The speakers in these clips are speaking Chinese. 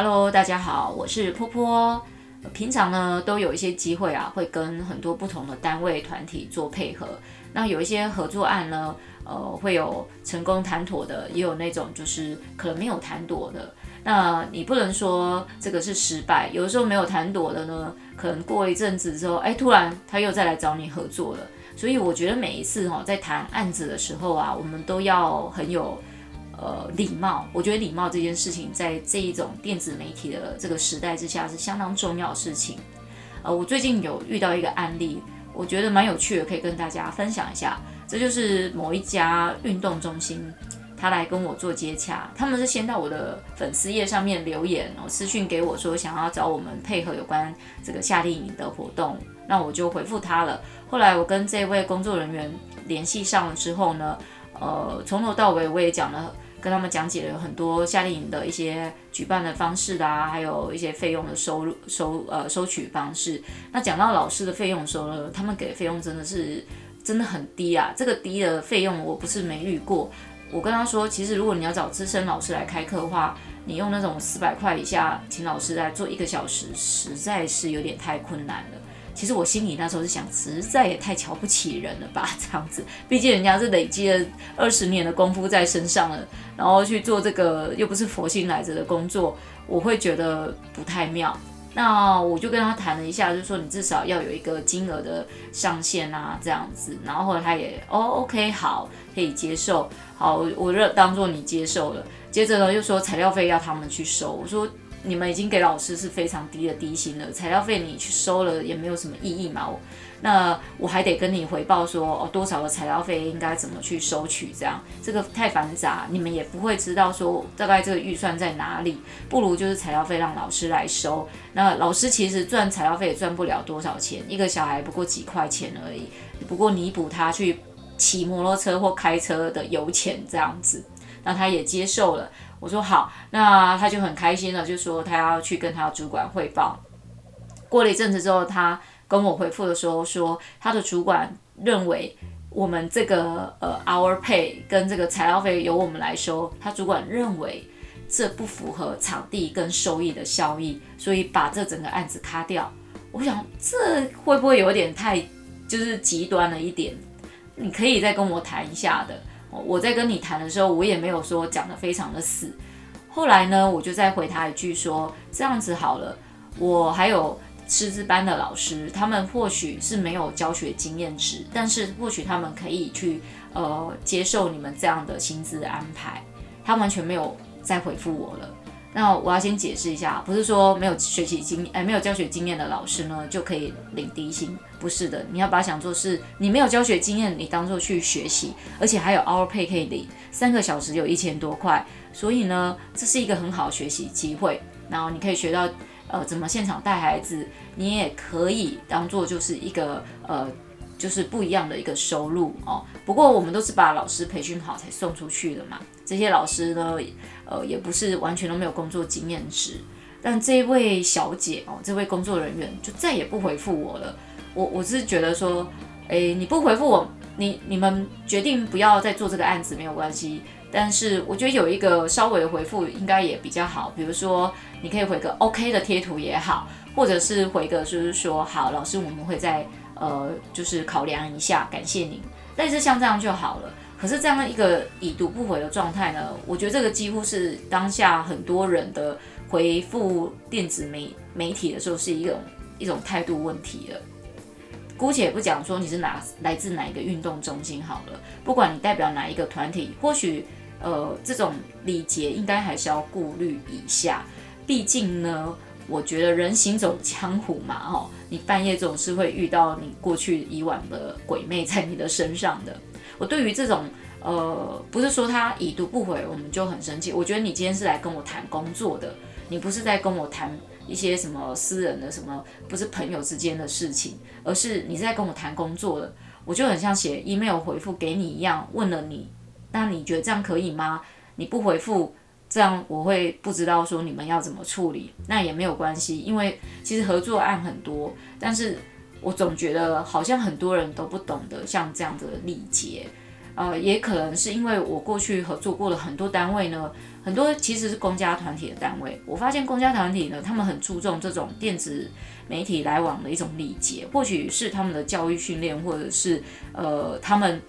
Hello，大家好，我是波波。平常呢，都有一些机会啊，会跟很多不同的单位团体做配合。那有一些合作案呢，呃，会有成功谈妥的，也有那种就是可能没有谈妥的。那你不能说这个是失败，有的时候没有谈妥的呢，可能过一阵子之后，哎，突然他又再来找你合作了。所以我觉得每一次哈，在谈案子的时候啊，我们都要很有。呃，礼貌，我觉得礼貌这件事情，在这一种电子媒体的这个时代之下，是相当重要的事情。呃，我最近有遇到一个案例，我觉得蛮有趣的，可以跟大家分享一下。这就是某一家运动中心，他来跟我做接洽，他们是先到我的粉丝页上面留言，然后，私讯给我说想要找我们配合有关这个夏令营的活动，那我就回复他了。后来我跟这位工作人员联系上了之后呢，呃，从头到尾我也讲了。跟他们讲解了很多夏令营的一些举办的方式啊，还有一些费用的收入收呃收取方式。那讲到老师的费用的时候呢，他们给的费用真的是真的很低啊。这个低的费用我不是没遇过。我跟他说，其实如果你要找资深老师来开课的话，你用那种四百块以下请老师来做一个小时，实在是有点太困难了。其实我心里那时候是想，实在也太瞧不起人了吧，这样子，毕竟人家是累积了二十年的功夫在身上了，然后去做这个又不是佛心来着的工作，我会觉得不太妙。那我就跟他谈了一下，就说你至少要有一个金额的上限啊，这样子。然后后来他也哦，OK，好，可以接受，好，我认当做你接受了。接着呢，又说材料费要他们去收，我说。你们已经给老师是非常低的低薪了，材料费你去收了也没有什么意义嘛。那我还得跟你回报说，哦，多少的材料费应该怎么去收取，这样这个太繁杂，你们也不会知道说大概这个预算在哪里。不如就是材料费让老师来收。那老师其实赚材料费也赚不了多少钱，一个小孩不过几块钱而已，不过弥补他去骑摩托车或开车的油钱这样子。那他也接受了。我说好，那他就很开心了，就说他要去跟他主管汇报。过了一阵子之后，他跟我回复的时候说，他的主管认为我们这个呃 hour pay 跟这个材料费由我们来收，他主管认为这不符合场地跟收益的效益，所以把这整个案子卡掉。我想这会不会有点太就是极端了一点？你可以再跟我谈一下的。我在跟你谈的时候，我也没有说讲的非常的死。后来呢，我就再回他一句说：这样子好了，我还有师资班的老师，他们或许是没有教学经验值，但是或许他们可以去呃接受你们这样的薪资安排。他完全没有再回复我了。那我要先解释一下，不是说没有学习经哎没有教学经验的老师呢就可以领低薪，不是的。你要把它想做是，你没有教学经验，你当做去学习，而且还有 our pay 可以领，三个小时有一千多块，所以呢，这是一个很好的学习机会。然后你可以学到呃怎么现场带孩子，你也可以当做就是一个呃。就是不一样的一个收入哦。不过我们都是把老师培训好才送出去的嘛。这些老师呢，呃，也不是完全都没有工作经验值。但这位小姐哦，这位工作人员就再也不回复我了。我我是觉得说，诶，你不回复我，你你们决定不要再做这个案子没有关系。但是我觉得有一个稍微的回复应该也比较好。比如说，你可以回个 OK 的贴图也好，或者是回个就是说，好，老师，我们会在。呃，就是考量一下，感谢您。但是像这样就好了。可是这样的一个已读不回的状态呢，我觉得这个几乎是当下很多人的回复电子媒媒体的时候是一种一种态度问题了。姑且不讲说你是哪来自哪一个运动中心好了，不管你代表哪一个团体，或许呃这种礼节应该还是要顾虑一下。毕竟呢。我觉得人行走江湖嘛，哦，你半夜总是会遇到你过去以往的鬼魅在你的身上的。我对于这种，呃，不是说他已读不回，我们就很生气。我觉得你今天是来跟我谈工作的，你不是在跟我谈一些什么私人的什么，不是朋友之间的事情，而是你是在跟我谈工作的。我就很像写 email 回复给你一样，问了你，那你觉得这样可以吗？你不回复。这样我会不知道说你们要怎么处理，那也没有关系，因为其实合作案很多，但是我总觉得好像很多人都不懂得像这样的礼节，呃，也可能是因为我过去合作过的很多单位呢，很多其实是公家团体的单位，我发现公家团体呢，他们很注重这种电子媒体来往的一种礼节，或许是他们的教育训练，或者是呃，他们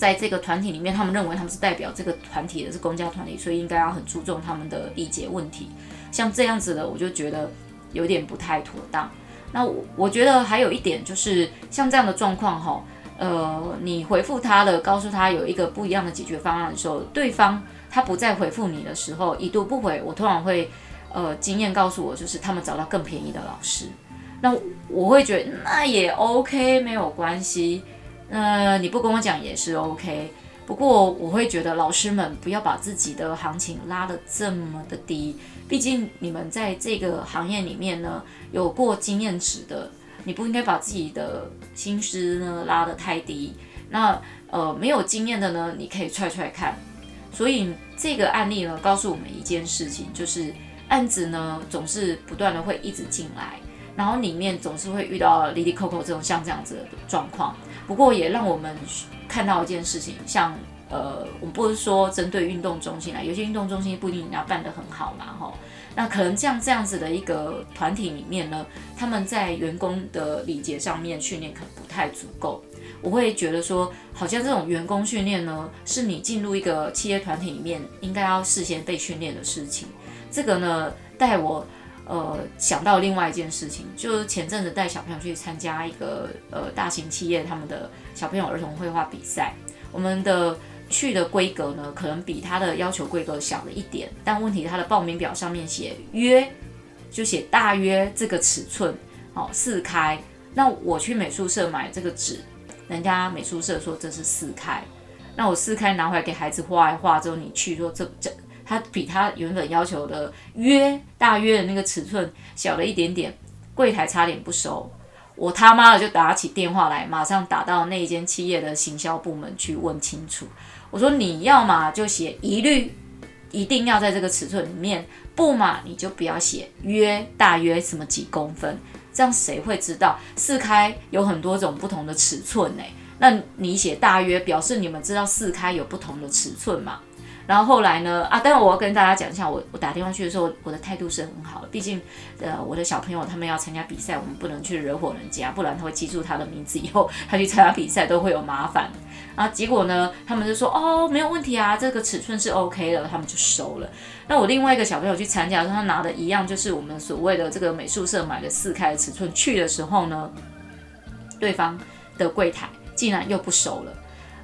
在这个团体里面，他们认为他们是代表这个团体的是公家团体，所以应该要很注重他们的礼节问题。像这样子的，我就觉得有点不太妥当。那我我觉得还有一点就是，像这样的状况哈，呃，你回复他了，告诉他有一个不一样的解决方案的时候，对方他不再回复你的时候，已读不回，我通常会，呃，经验告诉我，就是他们找到更便宜的老师。那我会觉得那也 OK，没有关系。那，你不跟我讲也是 OK。不过我会觉得老师们不要把自己的行情拉得这么的低，毕竟你们在这个行业里面呢，有过经验值的，你不应该把自己的薪资呢拉得太低。那呃没有经验的呢，你可以踹踹看。所以这个案例呢，告诉我们一件事情，就是案子呢总是不断的会一直进来，然后里面总是会遇到哩哩扣扣这种像这样子的状况。不过也让我们看到一件事情，像呃，我们不是说针对运动中心啊，有些运动中心不一定要办得很好嘛，吼。那可能像这样子的一个团体里面呢，他们在员工的礼节上面训练可能不太足够。我会觉得说，好像这种员工训练呢，是你进入一个企业团体里面应该要事先被训练的事情。这个呢，带我呃想到另外一件事情，就是前阵子带小朋友去参加一个呃大型企业他们的小朋友儿童绘画比赛，我们的。去的规格呢，可能比他的要求规格小了一点，但问题他的报名表上面写约，就写大约这个尺寸，哦，四开。那我去美术社买这个纸，人家美术社说这是四开，那我四开拿回来给孩子画一画之后，你去说这这，他比他原本要求的约大约的那个尺寸小了一点点，柜台差点不收。我他妈的就打起电话来，马上打到那间企业的行销部门去问清楚。我说你要嘛就写一律，一定要在这个尺寸里面，不嘛你就不要写约大约什么几公分，这样谁会知道？四开有很多种不同的尺寸呢，那你写大约表示你们知道四开有不同的尺寸嘛？然后后来呢？啊，当然我要跟大家讲一下，我我打电话去的时候，我的态度是很好的。毕竟，呃，我的小朋友他们要参加比赛，我们不能去惹火人家，不然他会记住他的名字，以后他去参加比赛都会有麻烦。啊，结果呢，他们就说哦，没有问题啊，这个尺寸是 OK 的，他们就收了。那我另外一个小朋友去参加的时候，他拿的一样，就是我们所谓的这个美术社买的四开的尺寸，去的时候呢，对方的柜台竟然又不收了。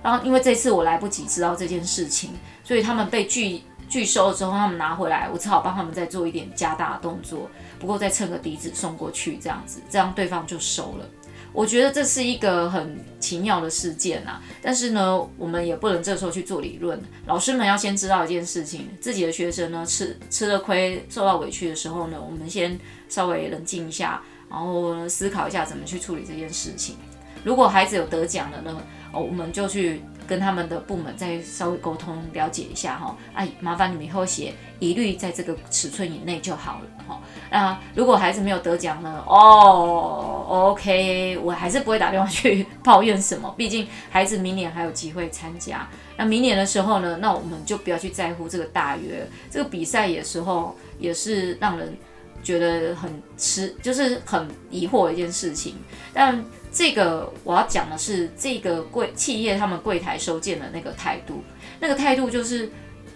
然后因为这次我来不及知道这件事情。所以他们被拒拒收了之后，他们拿回来，我只好帮他们再做一点加大的动作。不过再蹭个底子送过去，这样子，这样对方就收了。我觉得这是一个很奇妙的事件啊。但是呢，我们也不能这时候去做理论。老师们要先知道一件事情：自己的学生呢，吃吃了亏、受到委屈的时候呢，我们先稍微冷静一下，然后思考一下怎么去处理这件事情。如果孩子有得奖了呢，哦，我们就去。跟他们的部门再稍微沟通了解一下哈，哎，麻烦你们以后写一律在这个尺寸以内就好了哈。那如果孩子没有得奖呢？哦，OK，我还是不会打电话去抱怨什么，毕竟孩子明年还有机会参加。那明年的时候呢，那我们就不要去在乎这个大约，这个比赛有时候也是让人觉得很吃，就是很疑惑的一件事情，但。这个我要讲的是这个柜企业他们柜台收件的那个态度，那个态度就是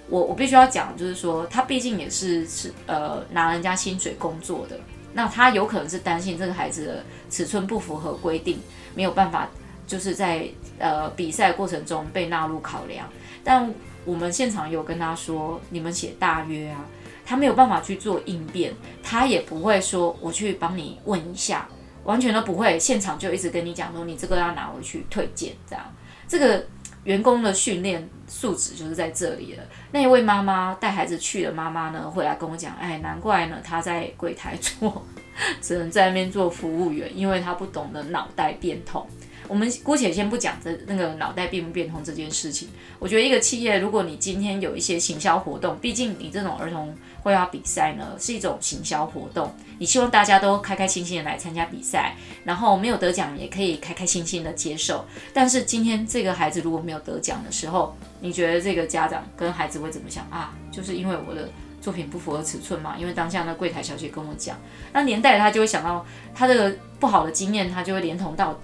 我我必须要讲，就是说他毕竟也是是呃拿人家薪水工作的，那他有可能是担心这个孩子的尺寸不符合规定，没有办法就是在呃比赛过程中被纳入考量。但我们现场有跟他说，你们写大约啊，他没有办法去做应变，他也不会说我去帮你问一下。完全都不会，现场就一直跟你讲说，你这个要拿回去退件，这样，这个员工的训练素质就是在这里了。那一位妈妈带孩子去的妈妈呢，会来跟我讲，哎，难怪呢，她在柜台做，只能在那边做服务员，因为她不懂得脑袋变通。我们姑且先不讲这那个脑袋变不变通这件事情。我觉得一个企业，如果你今天有一些行销活动，毕竟你这种儿童绘画比赛呢是一种行销活动，你希望大家都开开心心的来参加比赛，然后没有得奖也可以开开心心的接受。但是今天这个孩子如果没有得奖的时候，你觉得这个家长跟孩子会怎么想啊？就是因为我的作品不符合尺寸嘛？因为当下那柜台小姐跟我讲，那年代他就会想到他这个不好的经验，他就会连同到。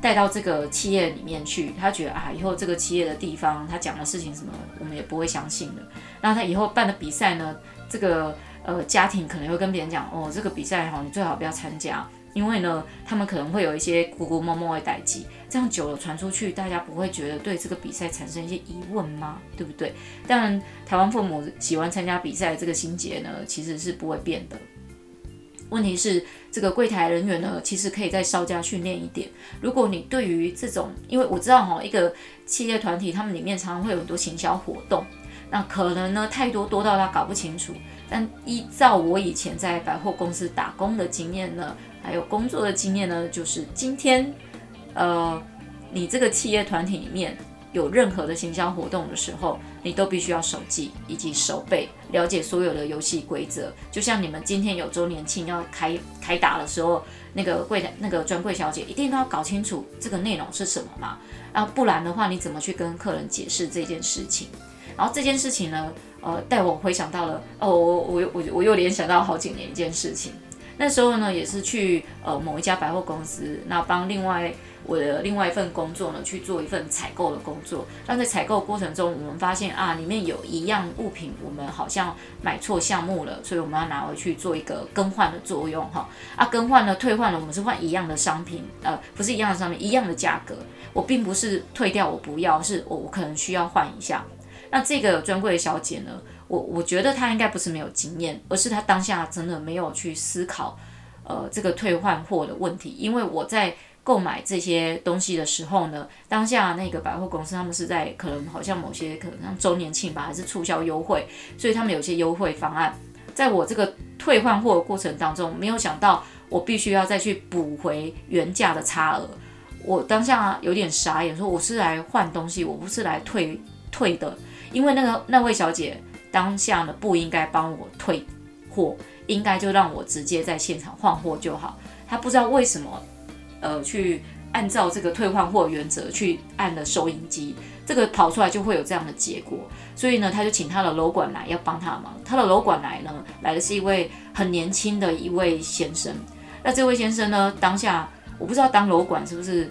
带到这个企业里面去，他觉得啊，以后这个企业的地方，他讲的事情什么，我们也不会相信的。那他以后办的比赛呢，这个呃家庭可能会跟别人讲，哦，这个比赛哈，你最好不要参加，因为呢，他们可能会有一些姑姑摸摸的代志，这样久了传出去，大家不会觉得对这个比赛产生一些疑问吗？对不对？当然，台湾父母喜欢参加比赛这个心结呢，其实是不会变的。问题是，这个柜台人员呢，其实可以再稍加训练一点。如果你对于这种，因为我知道哈，一个企业团体，他们里面常常会有很多行销活动，那可能呢太多多到他搞不清楚。但依照我以前在百货公司打工的经验呢，还有工作的经验呢，就是今天，呃，你这个企业团体里面。有任何的行销活动的时候，你都必须要手记以及手背，了解所有的游戏规则。就像你们今天有周年庆要开开打的时候，那个柜台那个专柜小姐一定都要搞清楚这个内容是什么嘛？啊不然的话，你怎么去跟客人解释这件事情？然后这件事情呢，呃，带我回想到了，哦，我我我我又联想到好几年一件事情。那时候呢，也是去呃某一家百货公司，那帮另外。我的另外一份工作呢，去做一份采购的工作。但在采购过程中，我们发现啊，里面有一样物品，我们好像买错项目了，所以我们要拿回去做一个更换的作用哈。啊，更换了、退换了，我们是换一样的商品，呃，不是一样的商品，一样的价格。我并不是退掉，我不要，是我我可能需要换一下。那这个专柜的小姐呢，我我觉得他应该不是没有经验，而是他当下真的没有去思考，呃，这个退换货的问题，因为我在。购买这些东西的时候呢，当下那个百货公司他们是在可能好像某些可能像周年庆吧，还是促销优惠，所以他们有些优惠方案。在我这个退换货的过程当中，没有想到我必须要再去补回原价的差额。我当下有点傻眼，说我是来换东西，我不是来退退的。因为那个那位小姐当下呢不应该帮我退货，应该就让我直接在现场换货就好。他不知道为什么。呃，去按照这个退换货原则去按了收银机，这个跑出来就会有这样的结果。所以呢，他就请他的楼管来要帮他忙。他的楼管来呢，来的是一位很年轻的一位先生。那这位先生呢，当下我不知道当楼管是不是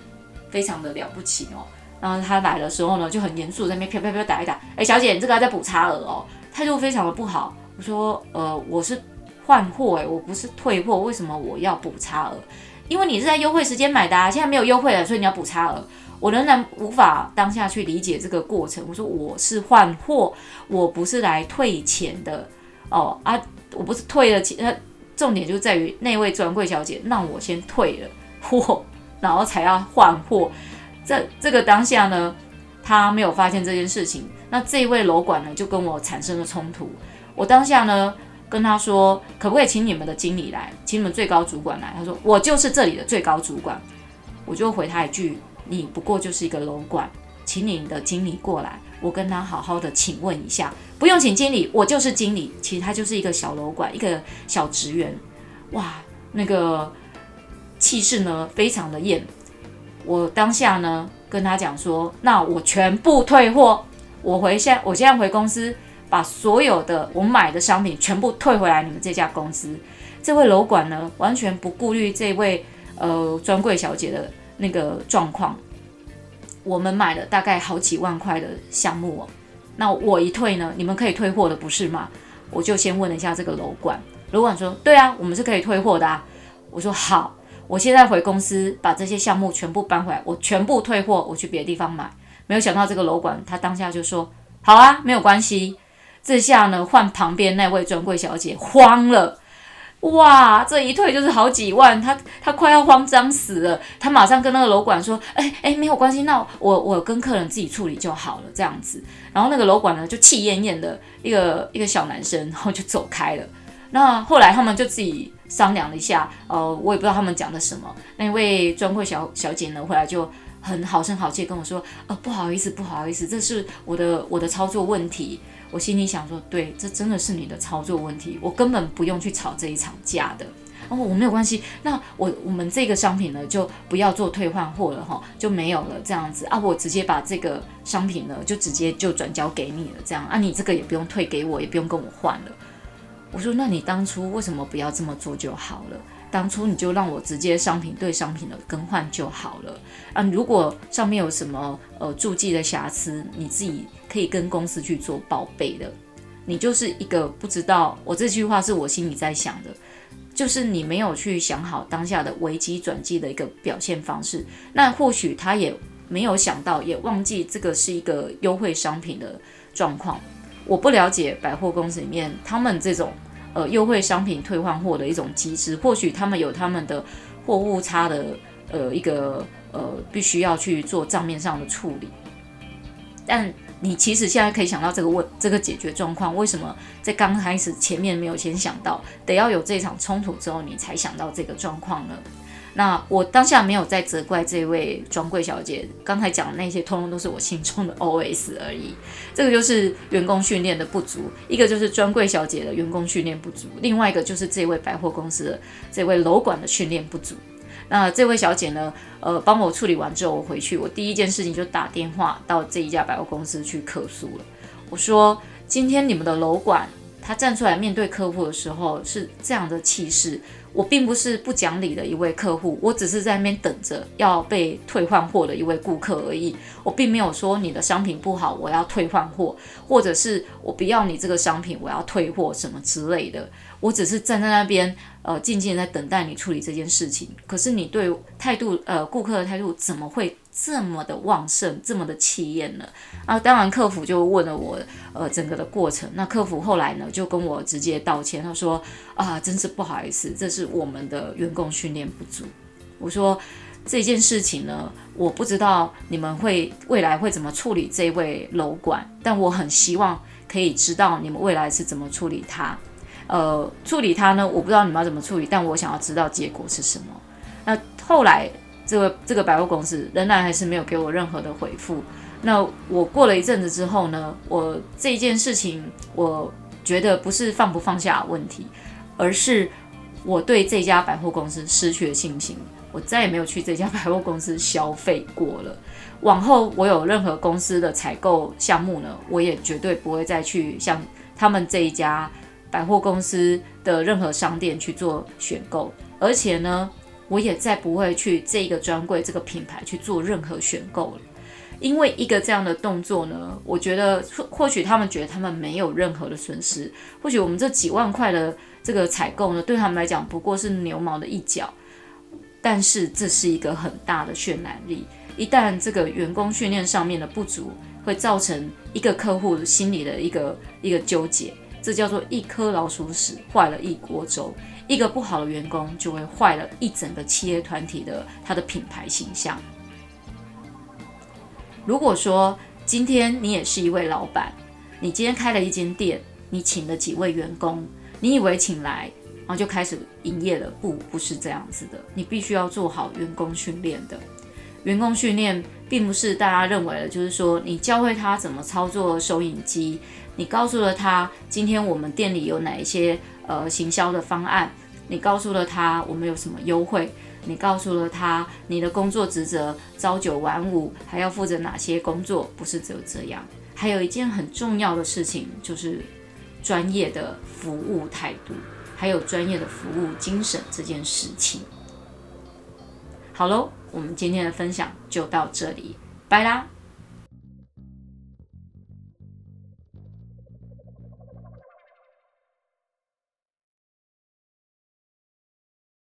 非常的了不起哦。然后他来的时候呢，就很严肃，在那边飘飘飘打一打。哎，小姐，你这个还在补差额哦，态度非常的不好。我说，呃，我是换货，哎，我不是退货，为什么我要补差额？因为你是在优惠时间买的啊，现在没有优惠了，所以你要补差额。我仍然无法当下去理解这个过程。我说我是换货，我不是来退钱的哦啊，我不是退了钱，重点就在于那位专柜小姐让我先退了货，然后才要换货。这这个当下呢，他没有发现这件事情，那这位楼管呢就跟我产生了冲突。我当下呢。跟他说，可不可以请你们的经理来，请你们最高主管来？他说，我就是这里的最高主管。我就回他一句，你不过就是一个楼管，请你的经理过来，我跟他好好的请问一下。不用请经理，我就是经理。其实他就是一个小楼管，一个小职员。哇，那个气势呢，非常的艳。我当下呢，跟他讲说，那我全部退货，我回现，我现在回公司。把所有的我买的商品全部退回来，你们这家公司，这位楼管呢，完全不顾虑这位呃专柜小姐的那个状况。我们买了大概好几万块的项目哦，那我一退呢，你们可以退货的不是吗？我就先问了一下这个楼管，楼管说对啊，我们是可以退货的啊。我说好，我现在回公司把这些项目全部搬回来，我全部退货，我去别的地方买。没有想到这个楼管他当下就说好啊，没有关系。这下呢，换旁边那位专柜小姐慌了，哇，这一退就是好几万，她她快要慌张死了。她马上跟那个楼管说：“哎哎，没有关系，那我我跟客人自己处理就好了，这样子。”然后那个楼管呢，就气焰焰的一个一个小男生，然后就走开了。那后来他们就自己商量了一下，呃，我也不知道他们讲的什么。那位专柜小小姐呢，回来就很好声好气跟我说，呃，不好意思，不好意思，这是我的我的操作问题。我心里想说，对，这真的是你的操作问题，我根本不用去吵这一场架的。哦，我没有关系，那我我们这个商品呢，就不要做退换货了哈，就没有了这样子啊，我直接把这个商品呢，就直接就转交给你了，这样啊，你这个也不用退给我，也不用跟我换了。我说，那你当初为什么不要这么做就好了？当初你就让我直接商品对商品的更换就好了啊！如果上面有什么呃注记的瑕疵，你自己可以跟公司去做报备的。你就是一个不知道，我这句话是我心里在想的，就是你没有去想好当下的危机转机的一个表现方式。那或许他也没有想到，也忘记这个是一个优惠商品的状况。我不了解百货公司里面他们这种。呃，优惠商品退换货的一种机制，或许他们有他们的货物差的呃一个呃必须要去做账面上的处理。但你其实现在可以想到这个问这个解决状况，为什么在刚开始前面没有先想到，得要有这场冲突之后你才想到这个状况呢？那我当下没有在责怪这位专柜小姐，刚才讲的那些通通都是我心中的 OS 而已。这个就是员工训练的不足，一个就是专柜小姐的员工训练不足，另外一个就是这位百货公司的这位楼管的训练不足。那这位小姐呢，呃，帮我处理完之后，我回去，我第一件事情就打电话到这一家百货公司去客诉了。我说，今天你们的楼管他站出来面对客户的时候是这样的气势。我并不是不讲理的一位客户，我只是在那边等着要被退换货的一位顾客而已。我并没有说你的商品不好，我要退换货，或者是我不要你这个商品，我要退货什么之类的。我只是站在那边，呃，静静的在等待你处理这件事情。可是你对态度，呃，顾客的态度怎么会这么的旺盛，这么的气焰呢？啊，当然，客服就问了我，呃，整个的过程。那客服后来呢，就跟我直接道歉，他说啊，真是不好意思，这是我们的员工训练不足。我说这件事情呢，我不知道你们会未来会怎么处理这位楼管，但我很希望可以知道你们未来是怎么处理他。呃，处理他呢，我不知道你们要怎么处理，但我想要知道结果是什么。那后来。这个这个百货公司仍然还是没有给我任何的回复。那我过了一阵子之后呢，我这件事情我觉得不是放不放下问题，而是我对这家百货公司失去了信心。我再也没有去这家 百货公司消费过了。往后我有任何公司的采购项目呢，我也绝对不会再去像他们这一家百货公司的任何商店去做选购，而且呢。我也再不会去这个专柜这个品牌去做任何选购了，因为一个这样的动作呢，我觉得或许他们觉得他们没有任何的损失，或许我们这几万块的这个采购呢，对他们来讲不过是牛毛的一角，但是这是一个很大的渲染力，一旦这个员工训练上面的不足，会造成一个客户心里的一个一个纠结，这叫做一颗老鼠屎坏了一锅粥。一个不好的员工就会坏了一整个企业团体的他的品牌形象。如果说今天你也是一位老板，你今天开了一间店，你请了几位员工，你以为请来然后就开始营业了？不，不是这样子的。你必须要做好员工训练的。员工训练并不是大家认为的，就是说你教会他怎么操作收银机，你告诉了他今天我们店里有哪一些。呃，行销的方案，你告诉了他我们有什么优惠，你告诉了他你的工作职责，朝九晚五，还要负责哪些工作？不是只有这样，还有一件很重要的事情，就是专业的服务态度，还有专业的服务精神这件事情。好喽，我们今天的分享就到这里，拜啦。